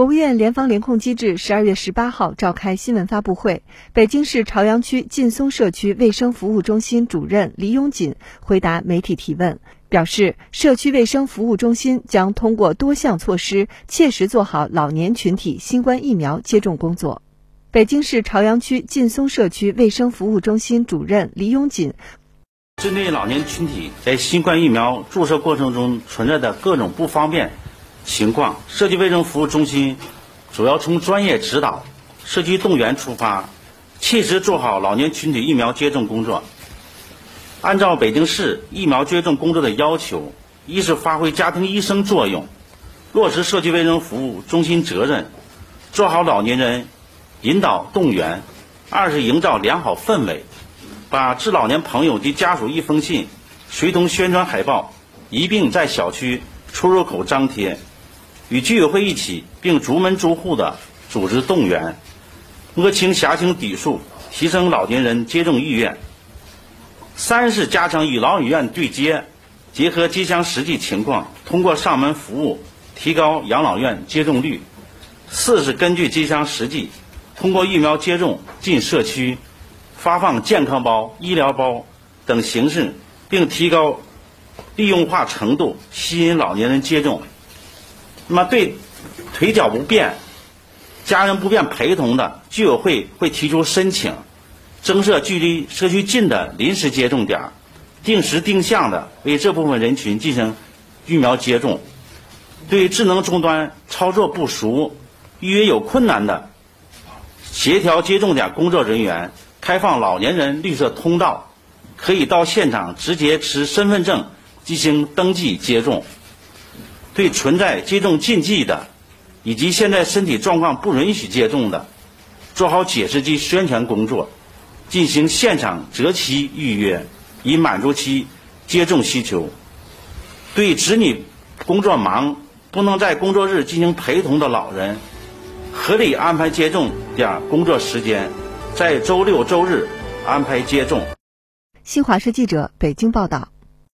国务院联防联控机制十二月十八号召开新闻发布会，北京市朝阳区劲松社区卫生服务中心主任李永锦回答媒体提问，表示，社区卫生服务中心将通过多项措施，切实做好老年群体新冠疫苗接种工作。北京市朝阳区劲松社区卫生服务中心主任李永锦，针对老年群体在新冠疫苗注射过程中存在的各种不方便。情况，社区卫生服务中心主要从专业指导、社区动员出发，切实做好老年群体疫苗接种工作。按照北京市疫苗接种工作的要求，一是发挥家庭医生作用，落实社区卫生服务中心责任，做好老年人引导动员；二是营造良好氛围，把致老年朋友及家属一封信，随同宣传海报一并在小区出入口张贴。与居委会一起，并逐门逐户的组织动员，摸清辖情底数，提升老年人接种意愿。三是加强与老养院对接，结合街乡实际情况，通过上门服务提高养老院接种率。四是根据街乡实际，通过疫苗接种进社区，发放健康包、医疗包等形式，并提高利用化程度，吸引老年人接种。那么，对腿脚不便、家人不便陪同的，居委会会提出申请，增设距离社区近的临时接种点，定时定向的为这部分人群进行疫苗接种。对智能终端操作不熟、预约有困难的，协调接种点工作人员开放老年人绿色通道，可以到现场直接持身份证进行登记接种。对存在接种禁忌的，以及现在身体状况不允许接种的，做好解释及宣传工作，进行现场择期预约，以满足其接种需求。对子女工作忙不能在工作日进行陪同的老人，合理安排接种点工作时间，在周六周日安排接种。新华社记者北京报道。